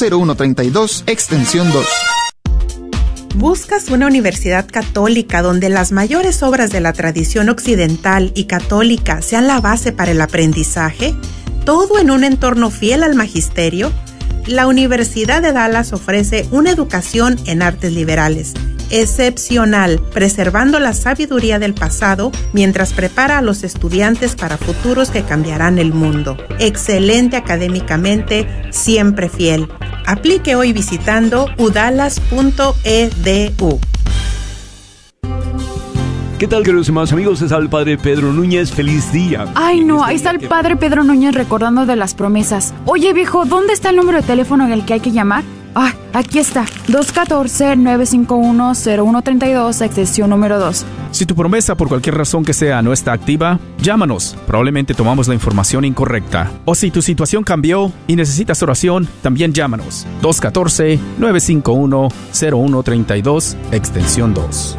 0132, extensión 2. ¿Buscas una universidad católica donde las mayores obras de la tradición occidental y católica sean la base para el aprendizaje? ¿Todo en un entorno fiel al magisterio? La Universidad de Dallas ofrece una educación en artes liberales excepcional, preservando la sabiduría del pasado mientras prepara a los estudiantes para futuros que cambiarán el mundo. Excelente académicamente, siempre fiel. Aplique hoy visitando udalas.edu. ¿Qué tal, queridos hermanos amigos? Es el Padre Pedro Núñez. ¡Feliz día! Ay, no, ahí está el Padre Pedro Núñez recordando de las promesas. Oye, viejo, ¿dónde está el número de teléfono en el que hay que llamar? Ah, aquí está. 214-951-0132, extensión número 2. Si tu promesa por cualquier razón que sea no está activa, llámanos. Probablemente tomamos la información incorrecta. O si tu situación cambió y necesitas oración, también llámanos. 214-951-0132, extensión 2.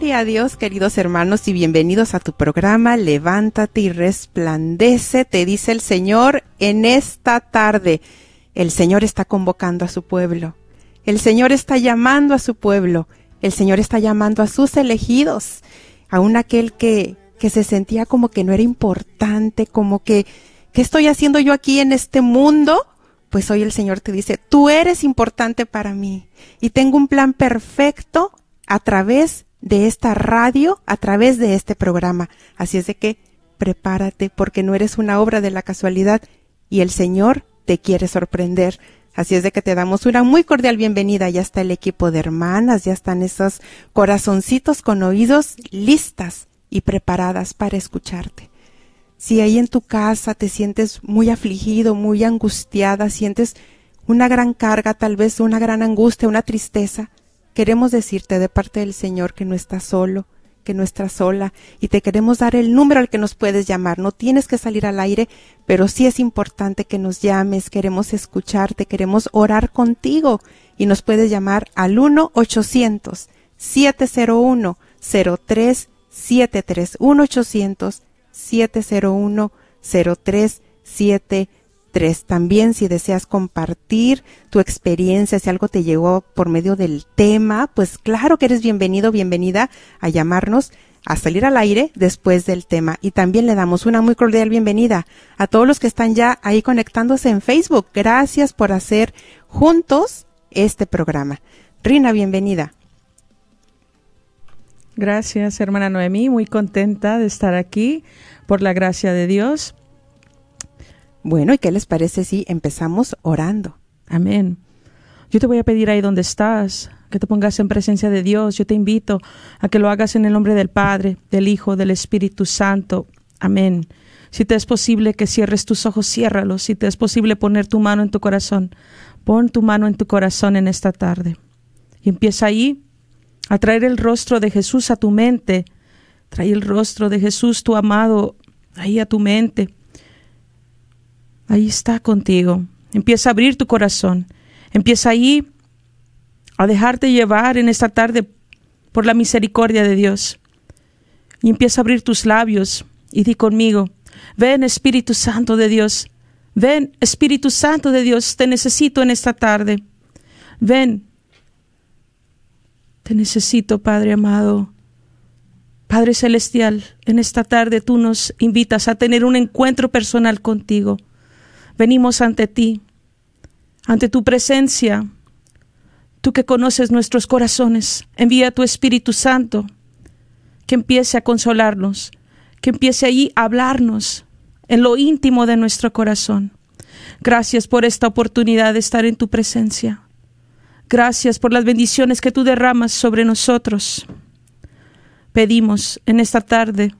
Gloria a Dios, queridos hermanos, y bienvenidos a tu programa Levántate y resplandece, te dice el Señor en esta tarde. El Señor está convocando a su pueblo. El Señor está llamando a su pueblo. El Señor está llamando a sus elegidos. Aún aquel que, que se sentía como que no era importante, como que, ¿qué estoy haciendo yo aquí en este mundo? Pues hoy el Señor te dice, tú eres importante para mí y tengo un plan perfecto a través de esta radio, a través de este programa. Así es de que prepárate porque no eres una obra de la casualidad y el Señor te quiere sorprender. Así es de que te damos una muy cordial bienvenida. Ya está el equipo de hermanas, ya están esos corazoncitos con oídos listas y preparadas para escucharte. Si ahí en tu casa te sientes muy afligido, muy angustiada, sientes una gran carga, tal vez una gran angustia, una tristeza, queremos decirte de parte del Señor que no estás solo, que no estás sola y te queremos dar el número al que nos puedes llamar. No tienes que salir al aire, pero sí es importante que nos llames, queremos escucharte, queremos orar contigo y nos puedes llamar al 1-800-701-0373. 1-800-701-0373. También si deseas compartir tu experiencia, si algo te llegó por medio del tema, pues claro que eres bienvenido, bienvenida a llamarnos a salir al aire después del tema. Y también le damos una muy cordial bienvenida a todos los que están ya ahí conectándose en Facebook. Gracias por hacer juntos este programa. Rina, bienvenida. Gracias, hermana Noemí. Muy contenta de estar aquí por la gracia de Dios. Bueno, ¿y qué les parece si empezamos orando? Amén. Yo te voy a pedir ahí donde estás, que te pongas en presencia de Dios. Yo te invito a que lo hagas en el nombre del Padre, del Hijo, del Espíritu Santo. Amén. Si te es posible que cierres tus ojos, ciérralos. Si te es posible poner tu mano en tu corazón, pon tu mano en tu corazón en esta tarde. Y empieza ahí a traer el rostro de Jesús a tu mente. Trae el rostro de Jesús, tu amado, ahí a tu mente. Ahí está contigo. Empieza a abrir tu corazón. Empieza ahí a dejarte llevar en esta tarde por la misericordia de Dios. Y empieza a abrir tus labios y di conmigo, ven Espíritu Santo de Dios, ven Espíritu Santo de Dios, te necesito en esta tarde. Ven, te necesito, Padre amado. Padre Celestial, en esta tarde tú nos invitas a tener un encuentro personal contigo. Venimos ante ti, ante tu presencia, tú que conoces nuestros corazones. Envía tu Espíritu Santo que empiece a consolarnos, que empiece allí a hablarnos en lo íntimo de nuestro corazón. Gracias por esta oportunidad de estar en tu presencia. Gracias por las bendiciones que tú derramas sobre nosotros pedimos en esta tarde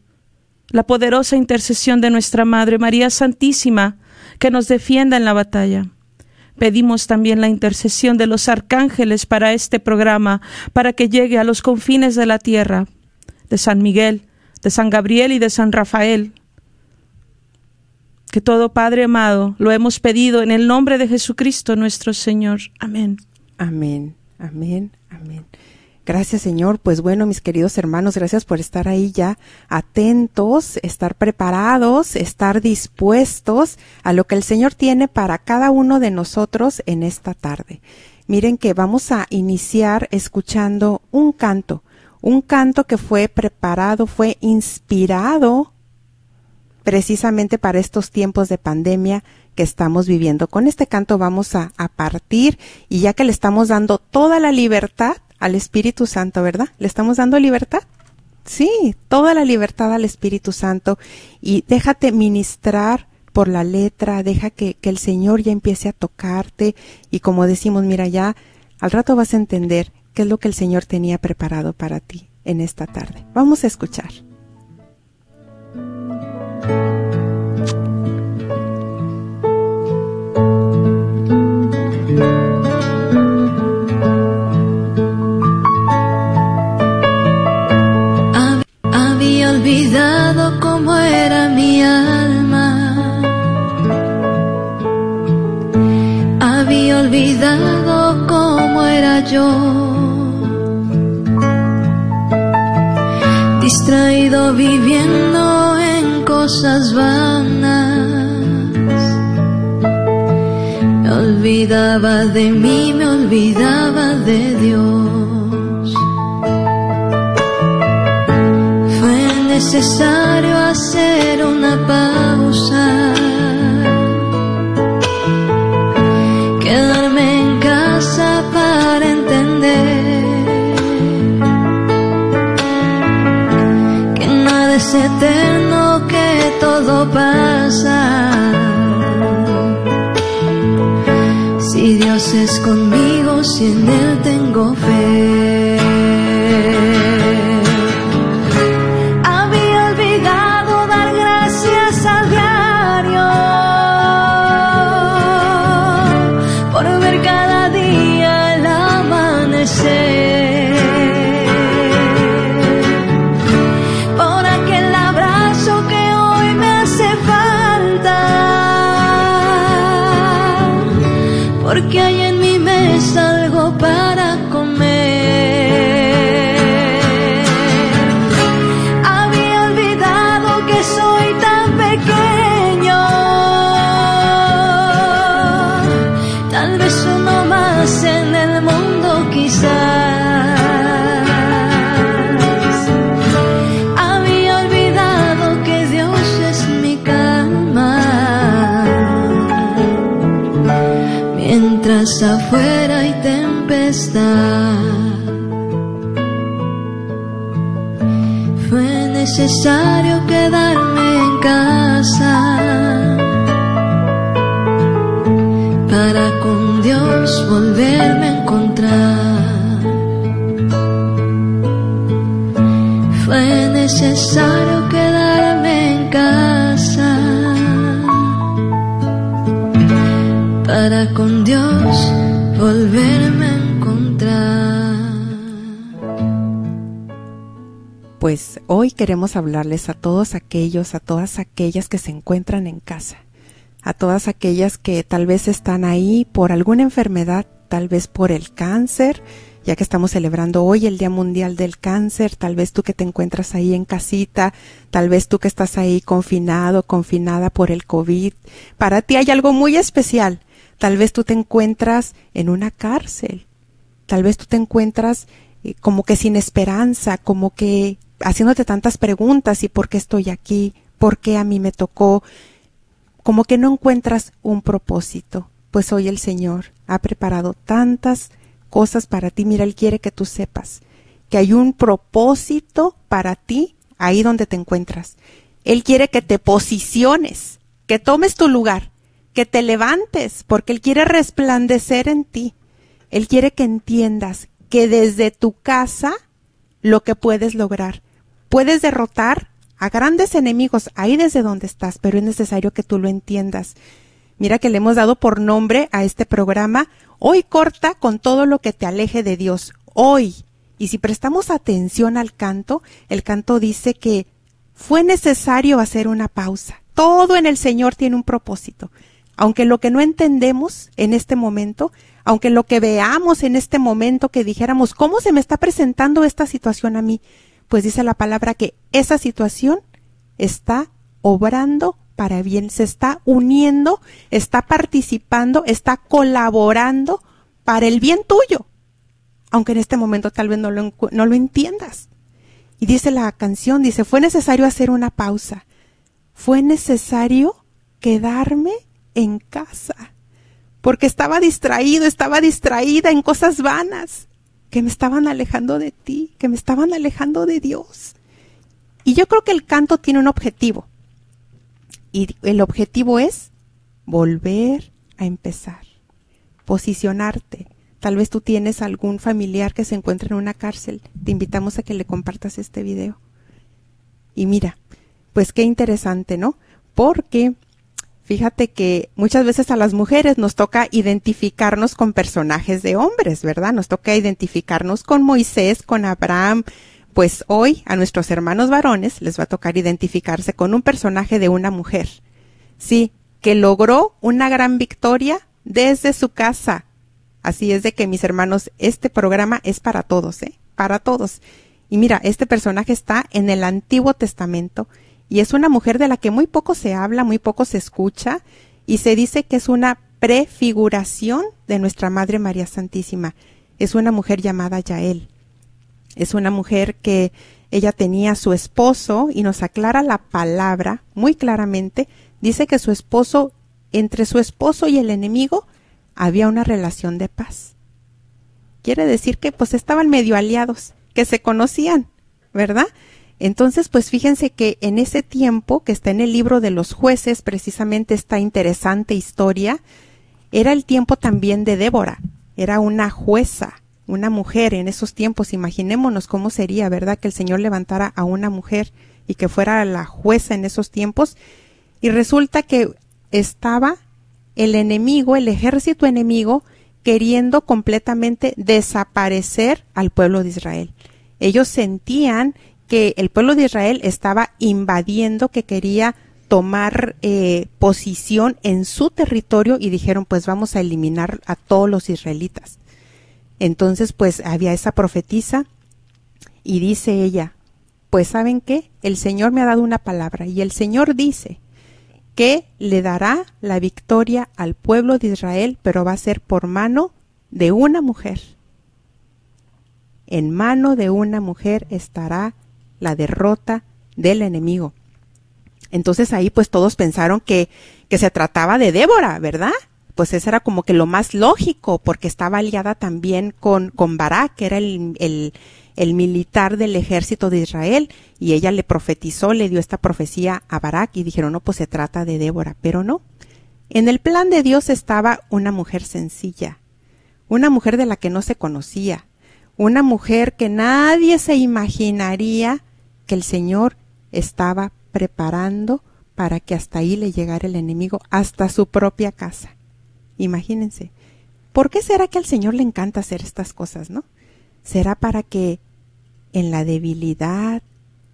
la poderosa intercesión de nuestra Madre María Santísima, que nos defienda en la batalla. Pedimos también la intercesión de los arcángeles para este programa, para que llegue a los confines de la tierra, de San Miguel, de San Gabriel y de San Rafael. Que todo Padre amado lo hemos pedido en el nombre de Jesucristo nuestro Señor. Amén. Amén, amén, amén. Gracias Señor. Pues bueno, mis queridos hermanos, gracias por estar ahí ya atentos, estar preparados, estar dispuestos a lo que el Señor tiene para cada uno de nosotros en esta tarde. Miren que vamos a iniciar escuchando un canto, un canto que fue preparado, fue inspirado precisamente para estos tiempos de pandemia que estamos viviendo. Con este canto vamos a, partir y ya que le estamos dando toda la libertad al Espíritu Santo, ¿verdad? ¿Le estamos dando libertad? Sí, toda la libertad al Espíritu Santo y déjate ministrar por la letra, deja que, que el Señor ya empiece a tocarte y como decimos, mira, ya al rato vas a entender qué es lo que el Señor tenía preparado para ti en esta tarde. Vamos a escuchar. Olvidado cómo era mi alma. Había olvidado cómo era yo. Distraído viviendo en cosas vanas. Me olvidaba de mí, me olvidaba de Dios. Necesario hacer una pausa. Quedarme en casa para entender que nada es eterno, que todo pasa. Si Dios es conmigo, si en Él tengo fe. Necesario quedarme en casa para con Dios volverme a encontrar. Fue necesario hoy queremos hablarles a todos aquellos, a todas aquellas que se encuentran en casa, a todas aquellas que tal vez están ahí por alguna enfermedad, tal vez por el cáncer, ya que estamos celebrando hoy el Día Mundial del Cáncer, tal vez tú que te encuentras ahí en casita, tal vez tú que estás ahí confinado, confinada por el COVID, para ti hay algo muy especial. Tal vez tú te encuentras en una cárcel, tal vez tú te encuentras eh, como que sin esperanza, como que haciéndote tantas preguntas y por qué estoy aquí, por qué a mí me tocó, como que no encuentras un propósito. Pues hoy el Señor ha preparado tantas cosas para ti. Mira, Él quiere que tú sepas que hay un propósito para ti ahí donde te encuentras. Él quiere que te posiciones, que tomes tu lugar, que te levantes, porque Él quiere resplandecer en ti. Él quiere que entiendas que desde tu casa lo que puedes lograr. Puedes derrotar a grandes enemigos ahí desde donde estás, pero es necesario que tú lo entiendas. Mira que le hemos dado por nombre a este programa Hoy corta con todo lo que te aleje de Dios. Hoy. Y si prestamos atención al canto, el canto dice que fue necesario hacer una pausa. Todo en el Señor tiene un propósito. Aunque lo que no entendemos en este momento, aunque lo que veamos en este momento que dijéramos, ¿cómo se me está presentando esta situación a mí? Pues dice la palabra que esa situación está obrando para bien, se está uniendo, está participando, está colaborando para el bien tuyo, aunque en este momento tal vez no lo, no lo entiendas. Y dice la canción, dice, fue necesario hacer una pausa, fue necesario quedarme en casa, porque estaba distraído, estaba distraída en cosas vanas, que me estaban alejando de ti, que me estaban alejando de Dios. Y yo creo que el canto tiene un objetivo, y el objetivo es volver a empezar, posicionarte. Tal vez tú tienes algún familiar que se encuentra en una cárcel. Te invitamos a que le compartas este video. Y mira, pues qué interesante, ¿no? Porque fíjate que muchas veces a las mujeres nos toca identificarnos con personajes de hombres, ¿verdad? Nos toca identificarnos con Moisés, con Abraham, pues hoy a nuestros hermanos varones les va a tocar identificarse con un personaje de una mujer. Sí, que logró una gran victoria desde su casa. Así es de que mis hermanos, este programa es para todos, ¿eh? Para todos. Y mira, este personaje está en el Antiguo Testamento y es una mujer de la que muy poco se habla, muy poco se escucha y se dice que es una prefiguración de nuestra Madre María Santísima. Es una mujer llamada Yael. Es una mujer que ella tenía su esposo y nos aclara la palabra muy claramente. Dice que su esposo, entre su esposo y el enemigo, había una relación de paz. Quiere decir que pues estaban medio aliados, que se conocían, ¿verdad? Entonces, pues fíjense que en ese tiempo que está en el libro de los jueces, precisamente esta interesante historia, era el tiempo también de Débora, era una jueza, una mujer en esos tiempos, imaginémonos cómo sería, ¿verdad? Que el Señor levantara a una mujer y que fuera la jueza en esos tiempos. Y resulta que estaba el enemigo, el ejército enemigo, queriendo completamente desaparecer al pueblo de Israel. Ellos sentían que el pueblo de Israel estaba invadiendo, que quería tomar eh, posición en su territorio y dijeron pues vamos a eliminar a todos los israelitas. Entonces, pues había esa profetisa y dice ella, pues saben qué, el Señor me ha dado una palabra y el Señor dice que le dará la victoria al pueblo de Israel, pero va a ser por mano de una mujer. En mano de una mujer estará la derrota del enemigo. Entonces ahí pues todos pensaron que, que se trataba de Débora, ¿verdad? pues eso era como que lo más lógico, porque estaba aliada también con, con Barak, que era el, el, el, militar del ejército de Israel, y ella le profetizó, le dio esta profecía a Barak, y dijeron, no, pues se trata de Débora, pero no. En el plan de Dios estaba una mujer sencilla, una mujer de la que no se conocía, una mujer que nadie se imaginaría que el Señor estaba preparando para que hasta ahí le llegara el enemigo, hasta su propia casa. Imagínense. ¿Por qué será que al Señor le encanta hacer estas cosas, no? ¿Será para que en la debilidad,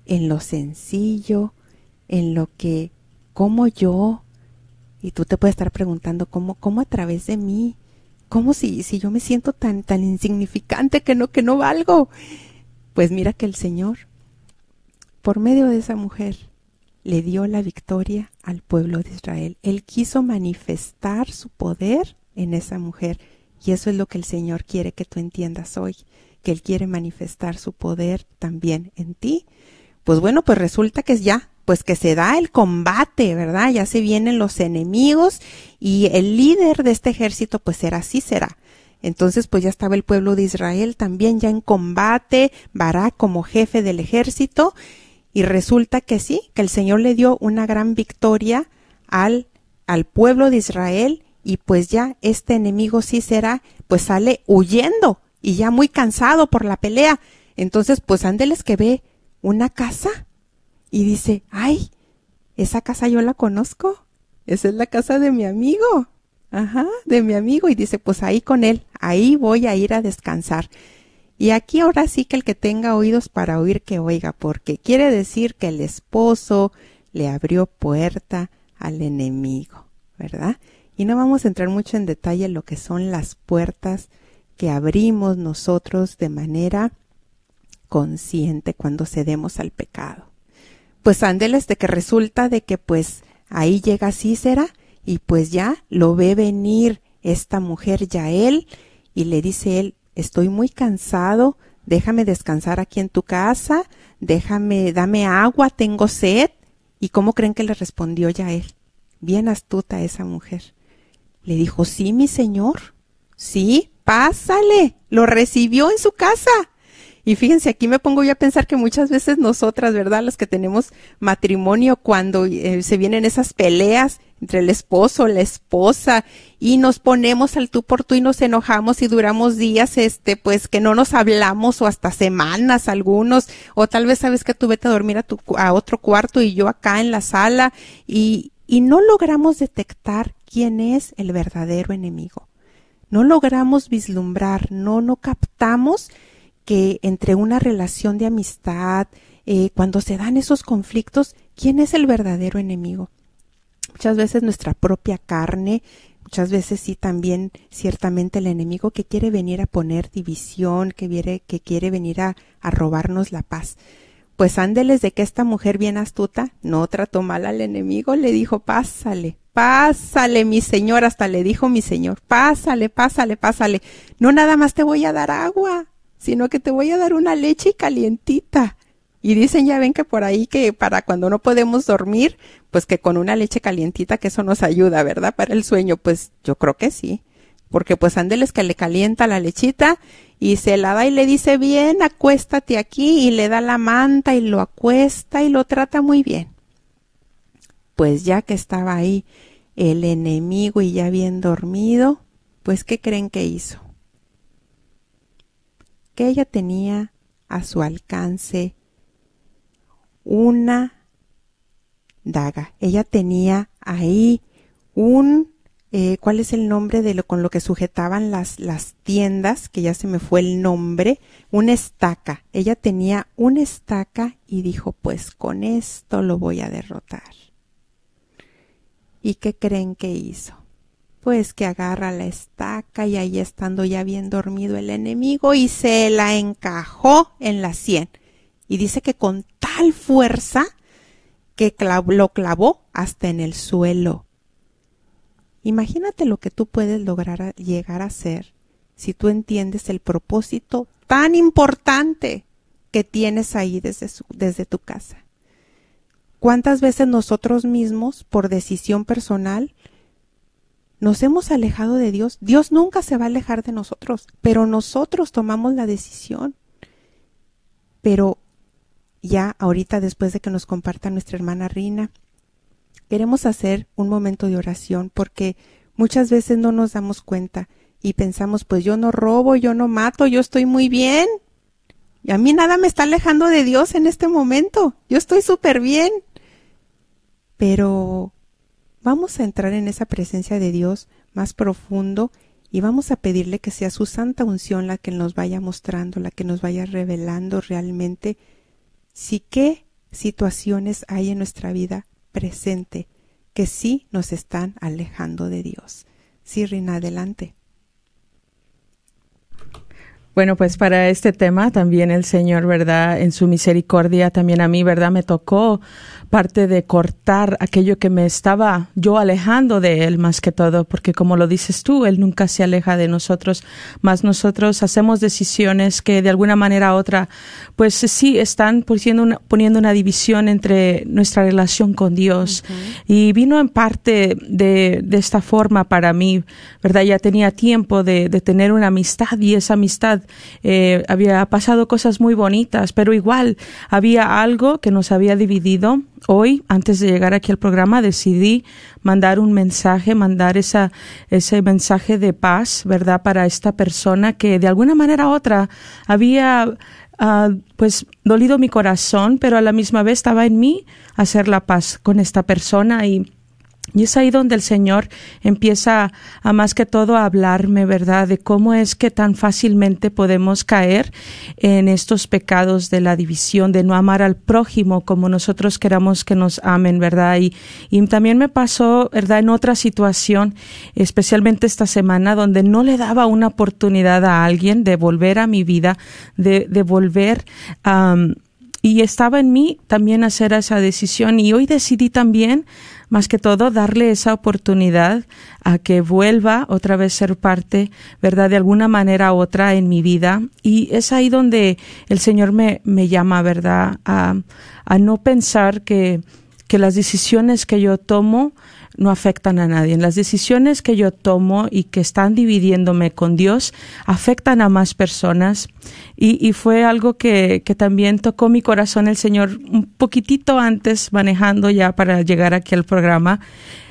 en lo sencillo, en lo que, como yo, y tú te puedes estar preguntando, ¿cómo, cómo a través de mí ¿Cómo si, si yo me siento tan, tan insignificante que no, que no valgo? Pues mira que el Señor, por medio de esa mujer, le dio la victoria al pueblo de Israel. Él quiso manifestar su poder en esa mujer. Y eso es lo que el Señor quiere que tú entiendas hoy, que Él quiere manifestar su poder también en ti. Pues bueno, pues resulta que es ya, pues que se da el combate, ¿verdad? Ya se vienen los enemigos y el líder de este ejército pues será será. Entonces pues ya estaba el pueblo de Israel también ya en combate, Barak como jefe del ejército y resulta que sí, que el Señor le dio una gran victoria al, al pueblo de Israel y pues ya este enemigo sí será, pues sale huyendo y ya muy cansado por la pelea. Entonces, pues ándeles que ve una casa y dice, ay, esa casa yo la conozco, esa es la casa de mi amigo, ajá, de mi amigo y dice, pues ahí con él, ahí voy a ir a descansar. Y aquí ahora sí que el que tenga oídos para oír que oiga, porque quiere decir que el esposo le abrió puerta al enemigo, ¿verdad? Y no vamos a entrar mucho en detalle en lo que son las puertas que abrimos nosotros de manera consciente cuando cedemos al pecado. Pues ándeles de que resulta de que pues ahí llega Cícera y pues ya lo ve venir esta mujer Yael y le dice él, estoy muy cansado, déjame descansar aquí en tu casa, déjame, dame agua, tengo sed. ¿Y cómo creen que le respondió Yael? Bien astuta esa mujer. Le dijo, sí, mi señor. Sí, pásale. Lo recibió en su casa. Y fíjense, aquí me pongo yo a pensar que muchas veces nosotras, ¿verdad? Las que tenemos matrimonio, cuando eh, se vienen esas peleas entre el esposo, la esposa, y nos ponemos al tú por tú y nos enojamos y duramos días, este, pues que no nos hablamos o hasta semanas algunos, o tal vez sabes que tú vete a dormir a, tu, a otro cuarto y yo acá en la sala, y, y no logramos detectar quién es el verdadero enemigo. No logramos vislumbrar, no, no captamos que entre una relación de amistad, eh, cuando se dan esos conflictos, ¿quién es el verdadero enemigo? Muchas veces nuestra propia carne, muchas veces sí también ciertamente el enemigo que quiere venir a poner división, que que quiere venir a, a robarnos la paz. Pues ándeles de que esta mujer bien astuta no trató mal al enemigo, le dijo, pásale, pásale, mi señor, hasta le dijo mi señor, pásale, pásale, pásale. No nada más te voy a dar agua, sino que te voy a dar una leche calientita. Y dicen, ya ven que por ahí que para cuando no podemos dormir, pues que con una leche calientita que eso nos ayuda, ¿verdad? Para el sueño, pues yo creo que sí. Porque pues ándeles que le calienta la lechita y se la da y le dice, bien, acuéstate aquí y le da la manta y lo acuesta y lo trata muy bien. Pues ya que estaba ahí el enemigo y ya bien dormido, pues ¿qué creen que hizo? Que ella tenía a su alcance una daga. Ella tenía ahí un eh, cuál es el nombre de lo con lo que sujetaban las, las tiendas, que ya se me fue el nombre, una estaca. Ella tenía una estaca y dijo, pues con esto lo voy a derrotar. ¿Y qué creen que hizo? Pues que agarra la estaca y ahí estando ya bien dormido el enemigo y se la encajó en la sien. Y dice que con tal fuerza que lo clavó hasta en el suelo. Imagínate lo que tú puedes lograr llegar a ser si tú entiendes el propósito tan importante que tienes ahí desde, desde tu casa. ¿Cuántas veces nosotros mismos, por decisión personal, nos hemos alejado de Dios? Dios nunca se va a alejar de nosotros, pero nosotros tomamos la decisión. Pero ya ahorita, después de que nos comparta nuestra hermana Rina, queremos hacer un momento de oración porque muchas veces no nos damos cuenta y pensamos, pues yo no robo, yo no mato, yo estoy muy bien. Y a mí nada me está alejando de Dios en este momento. Yo estoy súper bien. Pero vamos a entrar en esa presencia de Dios más profundo y vamos a pedirle que sea su santa unción la que nos vaya mostrando, la que nos vaya revelando realmente si qué situaciones hay en nuestra vida presente que sí nos están alejando de Dios. Sí, Rina, adelante. Bueno, pues para este tema también el Señor, ¿verdad? En su misericordia también a mí, ¿verdad? Me tocó parte de cortar aquello que me estaba yo alejando de Él más que todo, porque como lo dices tú, Él nunca se aleja de nosotros, más nosotros hacemos decisiones que de alguna manera u otra, pues sí, están poniendo una, poniendo una división entre nuestra relación con Dios. Y vino en parte de, de, esta forma para mí, ¿verdad? Ya tenía tiempo de, de tener una amistad y esa amistad eh, había pasado cosas muy bonitas, pero igual había algo que nos había dividido hoy, antes de llegar aquí al programa, decidí mandar un mensaje, mandar esa, ese mensaje de paz, ¿verdad? Para esta persona que de alguna manera u otra había, uh, pues, dolido mi corazón, pero a la misma vez estaba en mí hacer la paz con esta persona y y es ahí donde el Señor empieza a más que todo a hablarme, ¿verdad? De cómo es que tan fácilmente podemos caer en estos pecados de la división, de no amar al prójimo como nosotros queramos que nos amen, ¿verdad? Y, también me pasó, ¿verdad? En otra situación, especialmente esta semana, donde no le daba una oportunidad a alguien de volver a mi vida, de, de volver a... y estaba en mí también hacer esa decisión y hoy decidí también más que todo darle esa oportunidad a que vuelva otra vez ser parte, ¿verdad? De alguna manera u otra en mi vida. Y es ahí donde el Señor me, me llama, ¿verdad? A, a no pensar que, que las decisiones que yo tomo no afectan a nadie. Las decisiones que yo tomo y que están dividiéndome con Dios afectan a más personas y, fue algo que, que, también tocó mi corazón el Señor un poquitito antes manejando ya para llegar aquí al programa.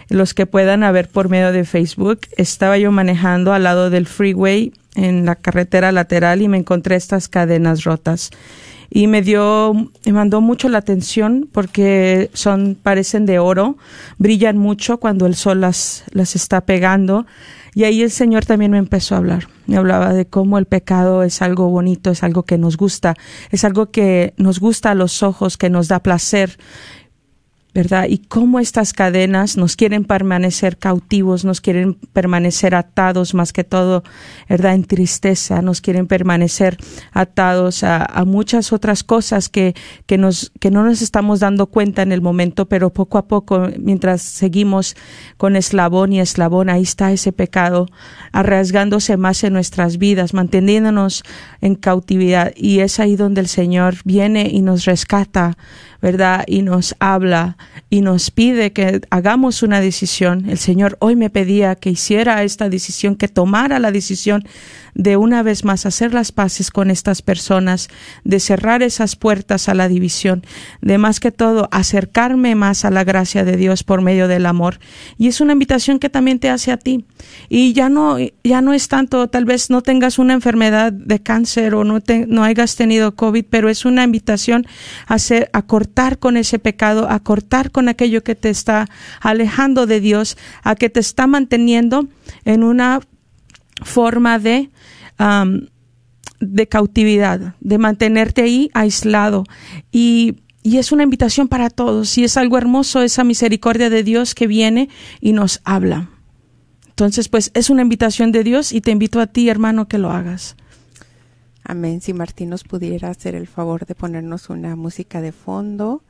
Los que puedan ver por medio de Facebook, estaba yo manejando al lado del freeway en la carretera lateral y me encontré estas cadenas rotas y me dio, me mandó mucho la atención porque son, parecen de oro, brillan mucho cuando el sol las, las está pegando. Y ahí el Señor también me empezó a hablar. Me hablaba de cómo el pecado es algo bonito, es algo que nos gusta, es algo que nos gusta a los ojos, que nos da placer. ¿Verdad? Y cómo estas cadenas nos quieren permanecer cautivos, nos quieren permanecer atados más que todo, ¿verdad? En tristeza, nos quieren permanecer atados a, muchas otras cosas que, que, nos, que no nos estamos dando cuenta en el momento, pero poco a poco, mientras seguimos con eslabón y eslabón, ahí está ese pecado arriesgándose más en nuestras vidas, manteniéndonos en cautividad. Y es ahí donde el Señor viene y nos rescata, ¿verdad? Y nos habla y nos pide que hagamos una decisión. El Señor hoy me pedía que hiciera esta decisión, que tomara la decisión de una vez más hacer las paces con estas personas, de cerrar esas puertas a la división, de más que todo acercarme más a la gracia de Dios por medio del amor. Y es una invitación que también te hace a ti. Y ya no, ya no es tanto, tal vez no tengas una enfermedad de cáncer o no, te, no hayas tenido COVID, pero es una invitación a, hacer, a cortar con ese pecado, a cortar con aquello que te está alejando de Dios, a que te está manteniendo en una forma de de cautividad, de mantenerte ahí aislado. Y, y es una invitación para todos. Y es algo hermoso esa misericordia de Dios que viene y nos habla. Entonces, pues es una invitación de Dios y te invito a ti, hermano, que lo hagas. Amén. Si Martín nos pudiera hacer el favor de ponernos una música de fondo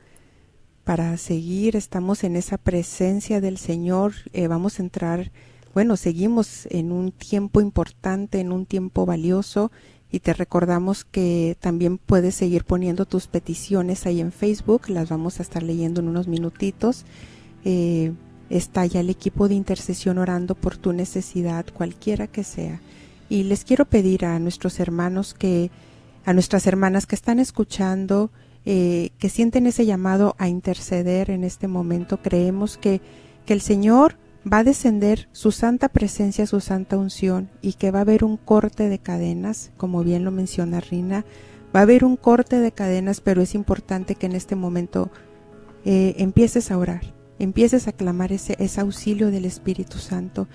para seguir, estamos en esa presencia del Señor. Eh, vamos a entrar bueno, seguimos en un tiempo importante, en un tiempo valioso y te recordamos que también puedes seguir poniendo tus peticiones ahí en Facebook, las vamos a estar leyendo en unos minutitos. Eh, está ya el equipo de intercesión orando por tu necesidad, cualquiera que sea. Y les quiero pedir a nuestros hermanos que, a nuestras hermanas que están escuchando, eh, que sienten ese llamado a interceder en este momento. Creemos que, que el Señor va a descender su santa presencia, su santa unción y que va a haber un corte de cadenas, como bien lo menciona Rina, va a haber un corte de cadenas, pero es importante que en este momento eh, empieces a orar, empieces a clamar ese, auxilio del Espíritu Santo.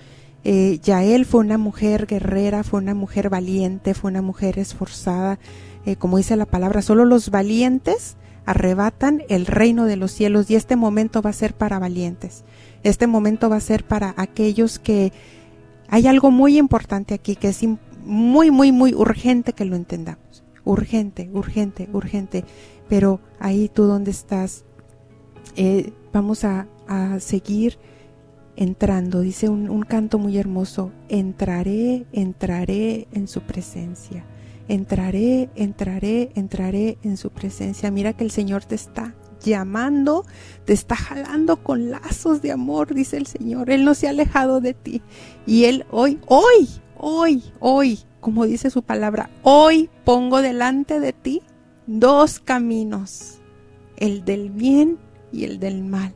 Eh, Yael fue una mujer guerrera, fue una mujer valiente, fue una mujer esforzada, eh, como dice la palabra, solo los valientes arrebatan el reino de los cielos y este momento va a ser para valientes. Este momento va a ser para aquellos que hay algo muy importante aquí que es muy, muy, muy urgente que lo entendamos. Urgente, urgente, urgente. Pero ahí tú donde estás, eh, vamos a, a, seguir entrando. Dice un, un canto muy hermoso, entraré, entraré en su presencia. Entraré, entraré, entraré en su presencia. Mira que el Señor te está llamando, te está jalando con lazos de amor, dice el Señor. Él no se ha alejado de ti. Y Él hoy, hoy, hoy, hoy, como dice su palabra, hoy pongo delante de ti dos caminos, el del bien y el del mal.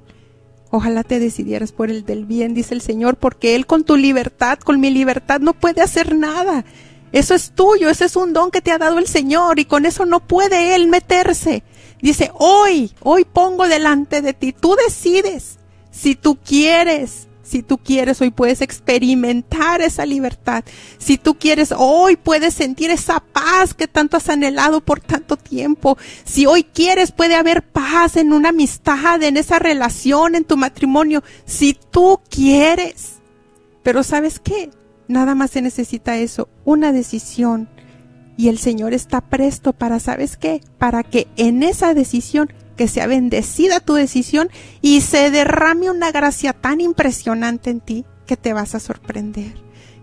Ojalá te decidieras por el del bien, dice el Señor, porque Él con tu libertad, con mi libertad, no puede hacer nada. Eso es tuyo, ese es un don que te ha dado el Señor y con eso no puede Él meterse. Dice, hoy, hoy pongo delante de ti, tú decides si tú quieres, si tú quieres, hoy puedes experimentar esa libertad. Si tú quieres, hoy puedes sentir esa paz que tanto has anhelado por tanto tiempo. Si hoy quieres, puede haber paz en una amistad, en esa relación, en tu matrimonio. Si tú quieres. Pero ¿sabes qué? Nada más se necesita eso, una decisión. Y el Señor está presto para, ¿sabes qué? Para que en esa decisión, que sea bendecida tu decisión y se derrame una gracia tan impresionante en ti que te vas a sorprender,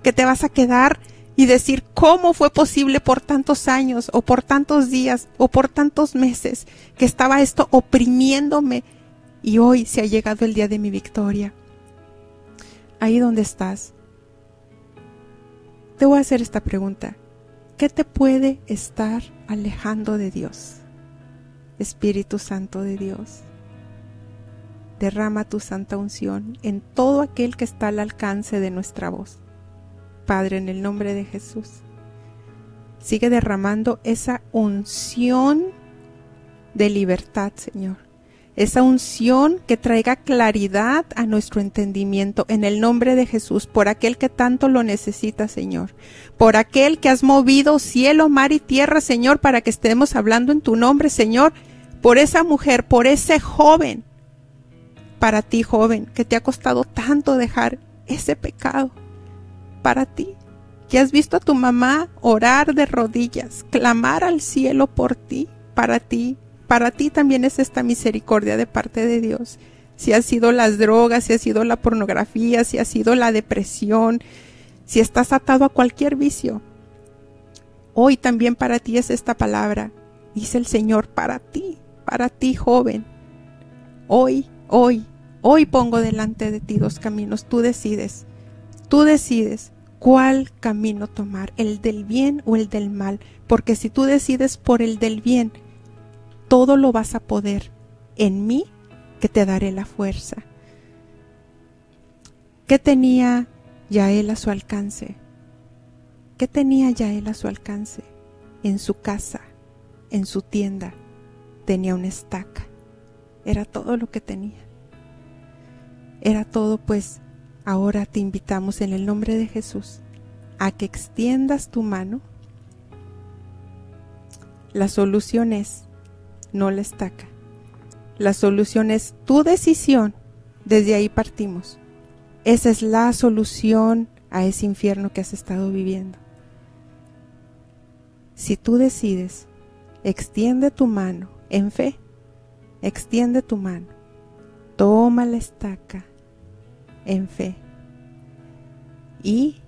que te vas a quedar y decir cómo fue posible por tantos años o por tantos días o por tantos meses que estaba esto oprimiéndome y hoy se ha llegado el día de mi victoria. Ahí donde estás, te voy a hacer esta pregunta. ¿Qué te puede estar alejando de Dios? Espíritu Santo de Dios, derrama tu santa unción en todo aquel que está al alcance de nuestra voz. Padre, en el nombre de Jesús, sigue derramando esa unción de libertad, Señor esa unción que traiga claridad a nuestro entendimiento en el nombre de Jesús, por aquel que tanto lo necesita, Señor, por aquel que has movido cielo, mar y tierra, Señor, para que estemos hablando en tu nombre, Señor, por esa mujer, por ese joven, para ti, joven, que te ha costado tanto dejar ese pecado, para ti, que has visto a tu mamá orar de rodillas, clamar al cielo por ti, para ti, para ti también es esta misericordia de parte de Dios. Si ha sido las drogas, si ha sido la pornografía, si ha sido la depresión, si estás atado a cualquier vicio. Hoy también para ti es esta palabra. Dice el Señor, para ti, para ti joven. Hoy, hoy, hoy pongo delante de ti dos caminos. Tú decides, tú decides cuál camino tomar, el del bien o el del mal. Porque si tú decides por el del bien, todo lo vas a poder en mí que te daré la fuerza. ¿Qué tenía Yael a su alcance? ¿Qué tenía Yael a su alcance? En su casa, en su tienda, tenía una estaca. Era todo lo que tenía. Era todo, pues ahora te invitamos en el nombre de Jesús a que extiendas tu mano. La solución es no la estaca. La solución es tu decisión. Desde ahí partimos. Esa es la solución a ese infierno que has estado viviendo. Si tú decides, extiende tu mano en fe, extiende tu mano, toma la estaca en fe y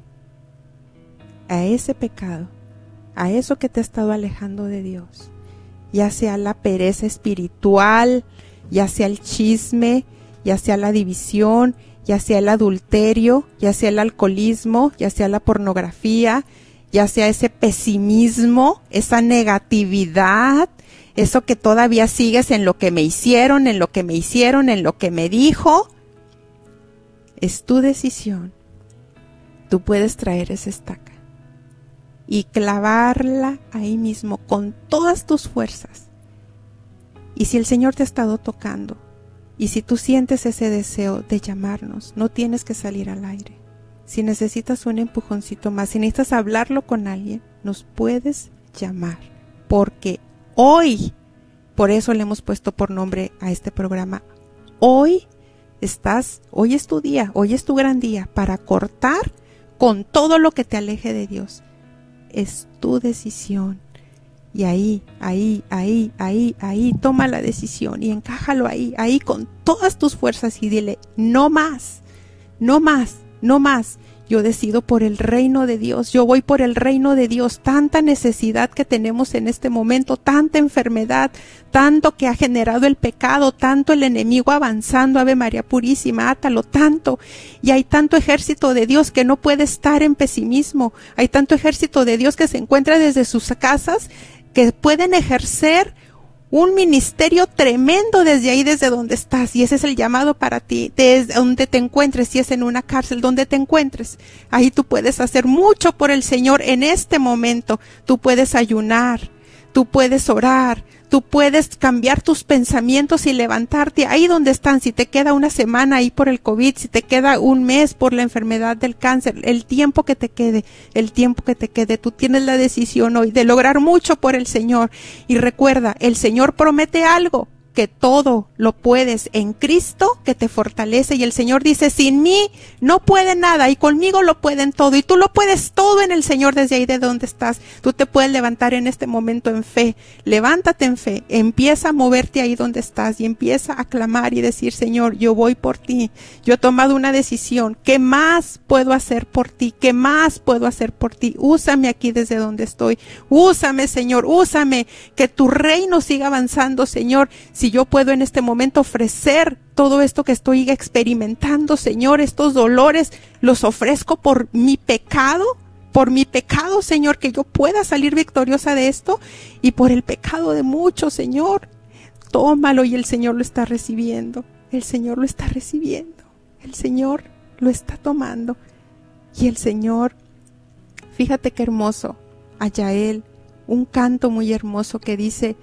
a ese pecado, a eso que te ha estado alejando de Dios, ya sea la pereza espiritual, ya sea el chisme, ya sea la división, ya sea el adulterio, ya sea el alcoholismo, ya sea la pornografía, ya sea ese pesimismo, esa negatividad, eso que todavía sigues en lo que me hicieron, en lo que me hicieron, en lo que me dijo, es tu decisión. Tú puedes traer esa estaca y clavarla ahí mismo con todas tus fuerzas. Y si el Señor te ha estado tocando, y si tú sientes ese deseo de llamarnos, no tienes que salir al aire. Si necesitas un empujoncito más, si necesitas hablarlo con alguien, nos puedes llamar. Porque hoy, por eso le hemos puesto por nombre a este programa, hoy estás, hoy es tu día, hoy es tu gran día para cortar con todo lo que te aleje de Dios es tu decisión. Y ahí, ahí, ahí, ahí, ahí, toma la decisión y encájalo ahí, ahí con todas tus fuerzas y dile, no más, no más, no más. Yo decido por el reino de Dios, yo voy por el reino de Dios. Tanta necesidad que tenemos en este momento, tanta enfermedad, tanto que ha generado el pecado, tanto el enemigo avanzando, Ave María Purísima, átalo tanto. Y hay tanto ejército de Dios que no puede estar en pesimismo. Hay tanto ejército de Dios que se encuentra desde sus casas que pueden ejercer un ministerio tremendo desde ahí, desde donde estás. Y ese es el llamado para ti, desde donde te encuentres, si es en una cárcel, donde te encuentres. Ahí tú puedes hacer mucho por el Señor en este momento. Tú puedes ayunar, tú puedes orar, tú puedes cambiar tus pensamientos y levantarte ahí donde están. Si te queda una semana ahí por el COVID, si te queda un mes por la enfermedad del cáncer, el tiempo que te quede, el tiempo que te quede, tú tienes la decisión hoy de lograr mucho por el Señor. Y recuerda, el Señor promete algo que todo lo puedes en Cristo que te fortalece. Y el Señor dice, sin mí no puede nada y conmigo lo pueden todo y tú lo puedes todo en el Señor desde ahí de donde estás. Tú te puedes levantar en este momento en fe, levántate en fe, empieza a moverte ahí donde estás y empieza a clamar y decir, Señor, yo voy por ti, yo he tomado una decisión, ¿qué más puedo hacer por ti? ¿Qué más puedo hacer por ti? Úsame aquí desde donde estoy, úsame Señor, úsame, que tu reino siga avanzando Señor yo puedo en este momento ofrecer todo esto que estoy experimentando, Señor, estos dolores, los ofrezco por mi pecado, por mi pecado, Señor, que yo pueda salir victoriosa de esto y por el pecado de muchos, Señor. Tómalo y el Señor lo está recibiendo. El Señor lo está recibiendo. El Señor lo está tomando. Y el Señor, fíjate qué hermoso, a Yael, un canto muy hermoso que dice,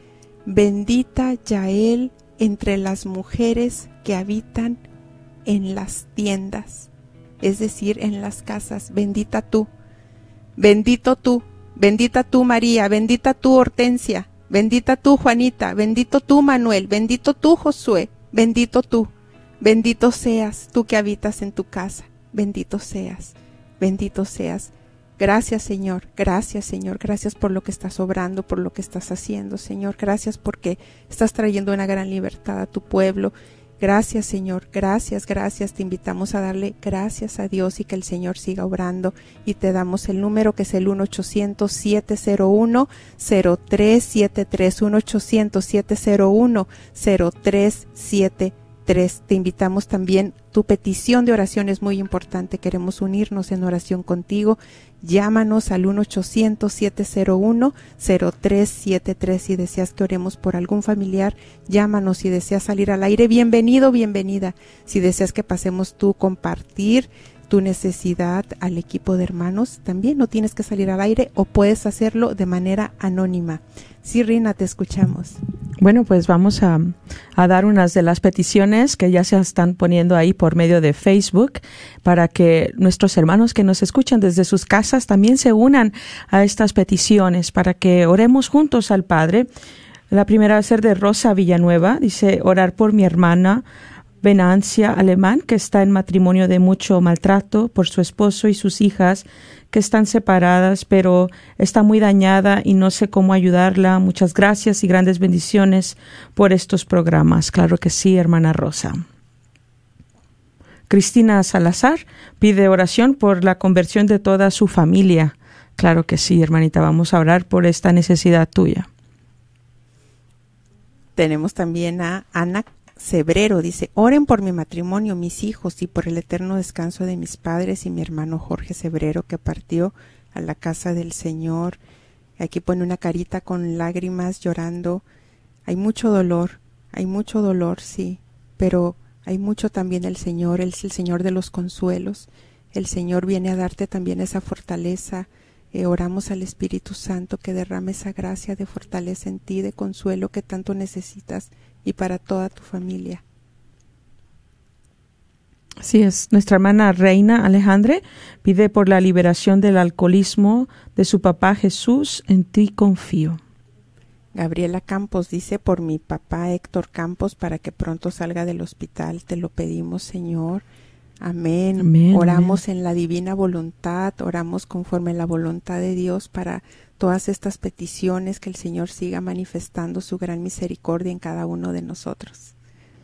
Bendita Yael entre las mujeres que habitan en las tiendas, es decir, en las casas. Bendita tú, bendito tú, bendita tú María, bendita tú Hortensia, bendita tú Juanita, bendito tú Manuel, bendito tú Josué, bendito tú, bendito seas tú que habitas en tu casa, bendito seas, bendito seas. Gracias Señor, gracias Señor, gracias por lo que estás obrando, por lo que estás haciendo, Señor, gracias porque estás trayendo una gran libertad a tu pueblo. Gracias Señor, gracias, gracias. Te invitamos a darle gracias a Dios y que el Señor siga obrando. Y te damos el número que es el 1-800-701-0373, 1-800-701-0373 te invitamos también, tu petición de oración es muy importante, queremos unirnos en oración contigo. Llámanos al 1-800-701-0373 si deseas que oremos por algún familiar. Llámanos si deseas salir al aire. Bienvenido, bienvenida. Si deseas que pasemos tú compartir tu necesidad al equipo de hermanos, también no tienes que salir al aire o puedes hacerlo de manera anónima. Sí, Rina, te escuchamos. Bueno, pues vamos a, a, dar unas de las peticiones que ya se están poniendo ahí por medio de Facebook para que nuestros hermanos que nos escuchan desde sus casas también se unan a estas peticiones para que oremos juntos al Padre. La primera va a ser de Rosa Villanueva, dice orar por mi hermana Venancia Alemán, que está en matrimonio de mucho maltrato por su esposo y sus hijas, que están separadas, pero está muy dañada y no sé cómo ayudarla. Muchas gracias y grandes bendiciones por estos programas. Claro que sí, hermana Rosa. Cristina Salazar pide oración por la conversión de toda su familia. Claro que sí, hermanita, vamos a orar por esta necesidad tuya. Tenemos también a Ana Cebrero dice, oren por mi matrimonio, mis hijos y por el eterno descanso de mis padres y mi hermano Jorge Cebrero que partió a la casa del Señor. Aquí pone una carita con lágrimas llorando. Hay mucho dolor, hay mucho dolor, sí, pero hay mucho también el Señor, Él es el Señor de los consuelos. El Señor viene a darte también esa fortaleza. Eh, oramos al Espíritu Santo que derrame esa gracia de fortaleza en ti, de consuelo que tanto necesitas y para toda tu familia. Así es, nuestra hermana Reina Alejandre pide por la liberación del alcoholismo de su papá Jesús, en ti confío. Gabriela Campos dice por mi papá Héctor Campos para que pronto salga del hospital, te lo pedimos Señor. Amén. Amén, Oramos en la divina voluntad, oramos conforme a la voluntad de Dios para todas estas peticiones, que el Señor siga manifestando su gran misericordia en cada uno de nosotros.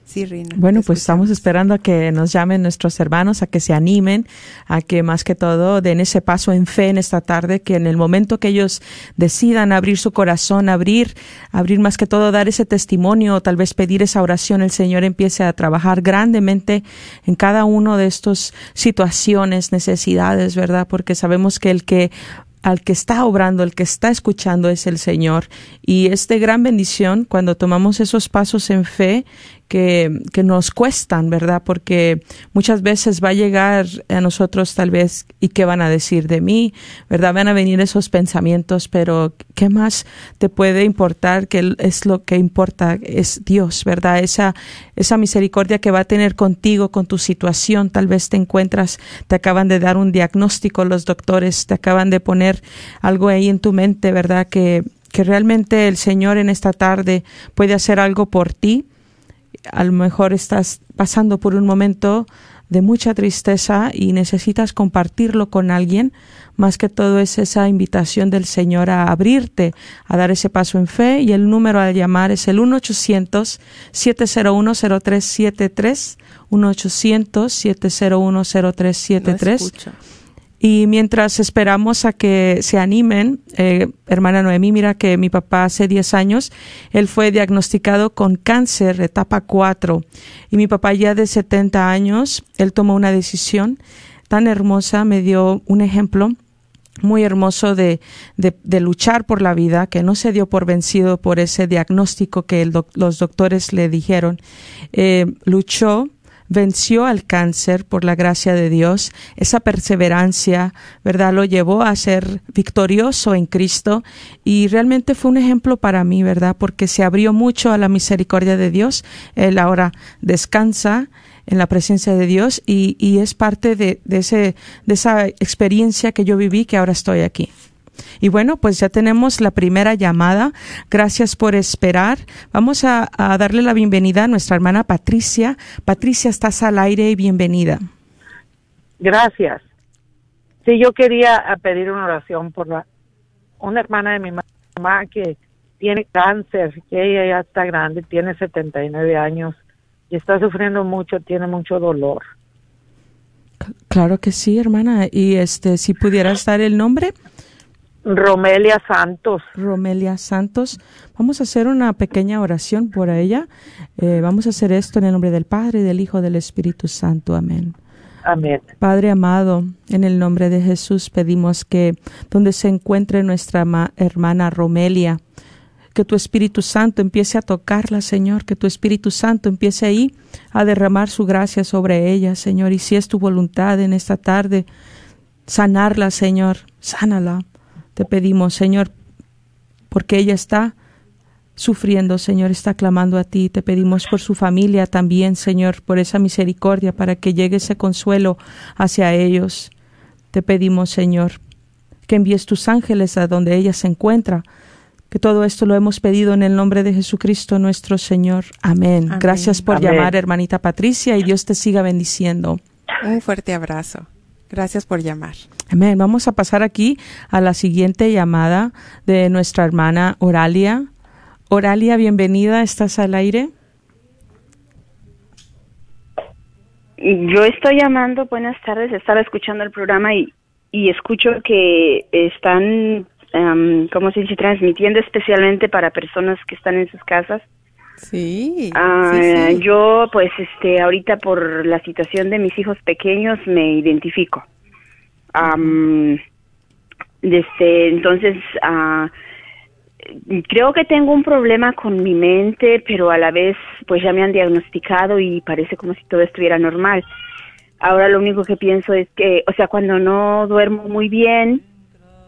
Sí, Rina. Bueno, pues estamos esperando a que nos llamen nuestros hermanos, a que se animen, a que más que todo den ese paso en fe en esta tarde, que en el momento que ellos decidan abrir su corazón, abrir, abrir más que todo, dar ese testimonio, tal vez pedir esa oración, el Señor empiece a trabajar grandemente en cada uno de estos situaciones, necesidades, ¿verdad? Porque sabemos que el que al que está obrando, el que está escuchando es el Señor. Y es de gran bendición cuando tomamos esos pasos en fe que, que nos cuestan, ¿verdad? Porque muchas veces va a llegar a nosotros tal vez, ¿y qué van a decir de mí? ¿Verdad? Van a venir esos pensamientos, pero ¿qué más te puede importar? Que es lo que importa, es Dios, ¿verdad? Esa, esa misericordia que va a tener contigo, con tu situación. Tal vez te encuentras, te acaban de dar un diagnóstico los doctores, te acaban de poner algo ahí en tu mente, ¿verdad? Que, que realmente el Señor en esta tarde puede hacer algo por ti a lo mejor estás pasando por un momento de mucha tristeza y necesitas compartirlo con alguien, más que todo es esa invitación del Señor a abrirte, a dar ese paso en fe y el número a llamar es el 1-800-701-0373, 1-800-701-0373. No. Y mientras esperamos a que se animen, eh, hermana Noemí, mira que mi papá hace 10 años, él fue diagnosticado con cáncer etapa 4 y mi papá ya de 70 años, él tomó una decisión tan hermosa, me dio un ejemplo muy hermoso de, de, luchar por la vida, que no se dio por vencido por ese diagnóstico que el doc- los doctores le dijeron. Eh, luchó venció al cáncer por la gracia de Dios, esa perseverancia, ¿verdad? Lo llevó a ser victorioso en Cristo y realmente fue un ejemplo para mí, ¿verdad? Porque se abrió mucho a la misericordia de Dios. Él ahora descansa en la presencia de Dios y, y es parte de, de, ese, de esa experiencia que yo viví que ahora estoy aquí. Y bueno, pues ya tenemos la primera llamada. Gracias por esperar. Vamos a, a, darle la bienvenida a nuestra hermana Patricia. Patricia, estás al aire y bienvenida. Gracias. Sí, yo quería pedir una oración por la, una hermana de mi mamá que tiene cáncer, que ella ya está grande, tiene 79 años y está sufriendo mucho, tiene mucho dolor. Claro que sí, hermana. Y este, si pudieras dar el nombre. Romelia Santos. Romelia Santos. Vamos a hacer una pequeña oración por ella. Eh, vamos a hacer esto en el nombre del Padre, del Hijo, del Espíritu Santo. Amén. Amén. Padre amado, en el nombre de Jesús pedimos que donde se encuentre nuestra hermana Romelia, que tu Espíritu Santo empiece a tocarla, Señor, que tu Espíritu Santo empiece ahí a derramar su gracia sobre ella, Señor. Y si es tu voluntad en esta tarde, sanarla, Señor, sánala te pedimos, Señor, porque ella está sufriendo, Señor, está clamando a ti. Te pedimos por su familia también, Señor, por esa misericordia, para que llegue ese consuelo hacia ellos. Te pedimos, Señor, que envíes tus ángeles a donde ella se encuentra. Que todo esto lo hemos pedido en el nombre de Jesucristo nuestro Señor. Amén. Amén. Gracias por Amén. llamar, hermanita Patricia, y Dios te siga bendiciendo. Un fuerte abrazo. Gracias por llamar. Amén. Vamos a pasar aquí a la siguiente llamada de nuestra hermana Oralia. Oralia, bienvenida. ¿Estás al aire? Yo estoy llamando, buenas tardes, estaba escuchando el programa y, y escucho que están, um, ¿cómo se dice?, transmitiendo especialmente para personas que están en sus casas. Sí, sí, sí, Yo, pues, este, ahorita por la situación de mis hijos pequeños me identifico. Um, desde entonces, uh, creo que tengo un problema con mi mente, pero a la vez, pues, ya me han diagnosticado y parece como si todo estuviera normal. Ahora lo único que pienso es que, o sea, cuando no duermo muy bien,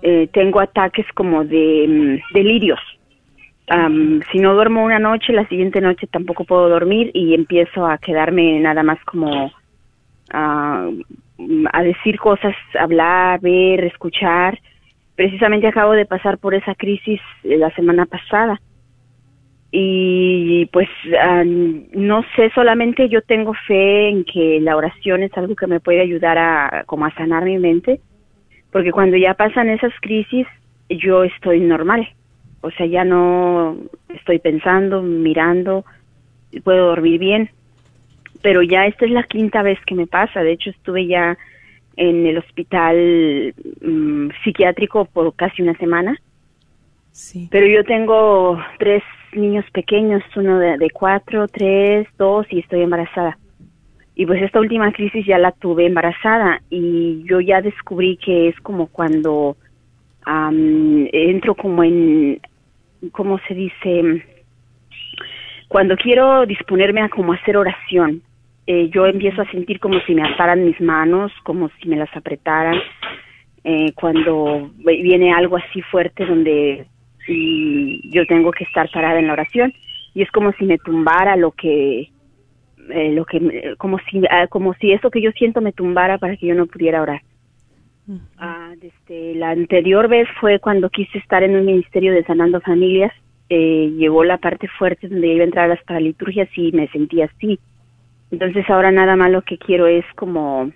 eh, tengo ataques como de um, delirios. Um, si no duermo una noche, la siguiente noche tampoco puedo dormir y empiezo a quedarme nada más como uh, a decir cosas, hablar, ver, escuchar. Precisamente acabo de pasar por esa crisis la semana pasada. y pues no sé, solamente yo tengo fe en que la oración es algo que me puede ayudar a como a sanar mi mente, porque cuando ya pasan esas crisis yo estoy normal, o sea, ya no estoy pensando, mirando, puedo dormir bien, pero ya esta es la quinta vez que me pasa, de hecho estuve ya en el hospital mm, psiquiátrico por casi una semana. Sí. Pero yo tengo tres niños pequeños, uno de, de cuatro, tres, dos y estoy embarazada. Y pues esta última crisis ya la tuve embarazada y yo ya descubrí que es como cuando am, entro como en, ¿cómo se dice? Cuando quiero disponerme a como hacer oración, eh, yo empiezo a sentir como si me ataran mis manos, como si me las apretaran. Eh, cuando viene algo así fuerte donde y yo tengo que estar parada en la oración y es como si me tumbara lo que eh, lo que como si ah, como si eso que yo siento me tumbara para que yo no pudiera orar Ah, desde la anterior vez fue cuando quise estar en un ministerio de sanando familias eh, llegó la parte fuerte donde iba a entrar a las paraliturgias y me sentí así entonces ahora nada más lo que quiero es como